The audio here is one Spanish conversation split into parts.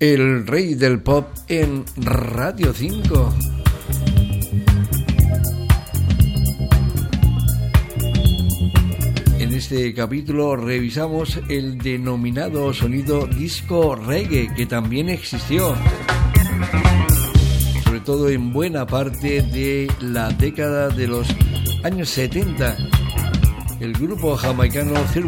el rey del pop en Radio 5. En este capítulo revisamos el denominado sonido disco reggae que también existió, sobre todo en buena parte de la década de los años 70. El grupo jamaicano Third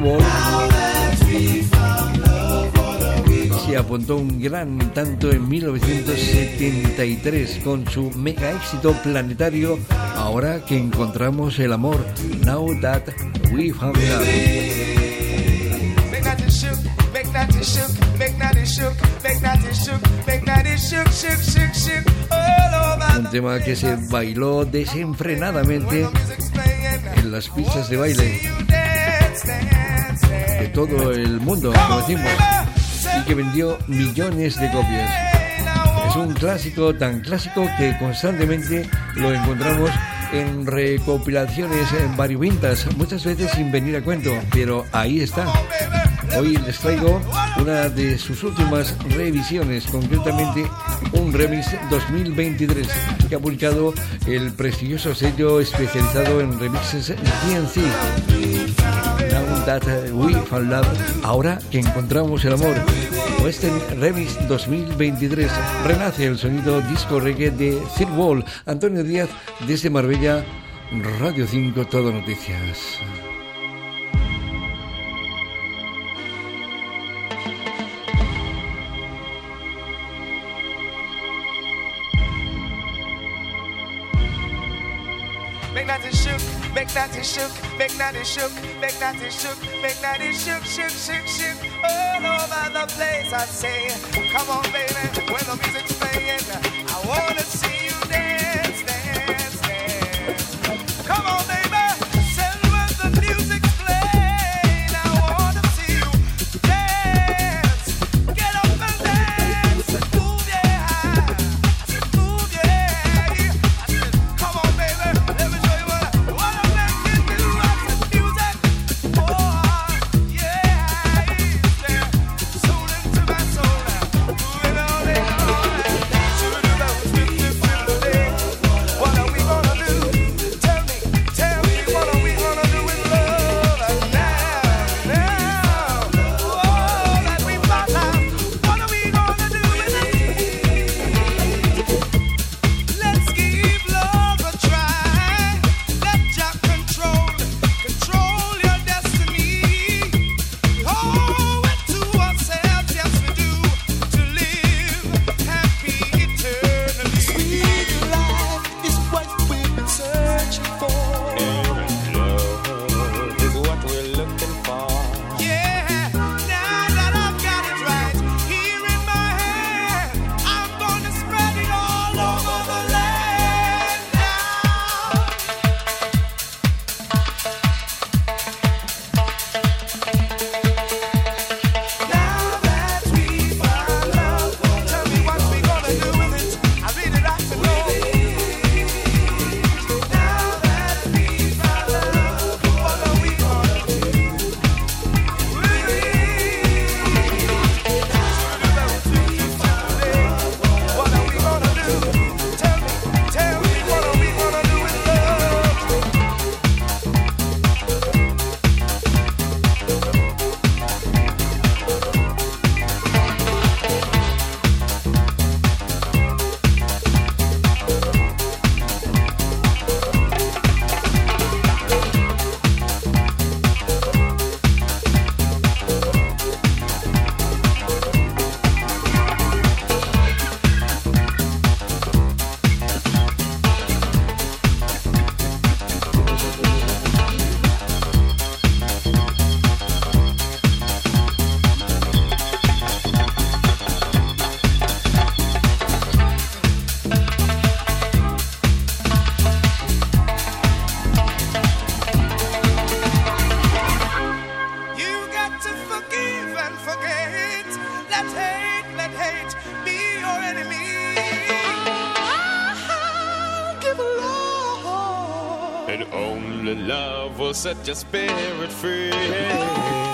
apuntó un gran tanto en 1973 con su mega éxito planetario Ahora que encontramos el amor, Now That We Found Love. Un tema que se bailó desenfrenadamente en las pistas de baile de todo el mundo, como decimos y que vendió millones de copias. Es un clásico tan clásico que constantemente lo encontramos en recopilaciones en variopintas, muchas veces sin venir a cuento, pero ahí está. Hoy les traigo una de sus últimas revisiones, concretamente un remix 2023 que ha publicado el prestigioso sello especializado en remixes DNC. That we found love, ahora que encontramos el amor. Western Remix 2023 renace el sonido disco reggae de Third Wall. Antonio Díaz desde Marbella, Radio 5, Todo Noticias. That it shook, make that it shook, make that it shook, make that it shook, make that it shook, shook, shook, shook. All over the place I say, come on baby, when the music's playing, I wanna see you dance, And only love will set your spirit free.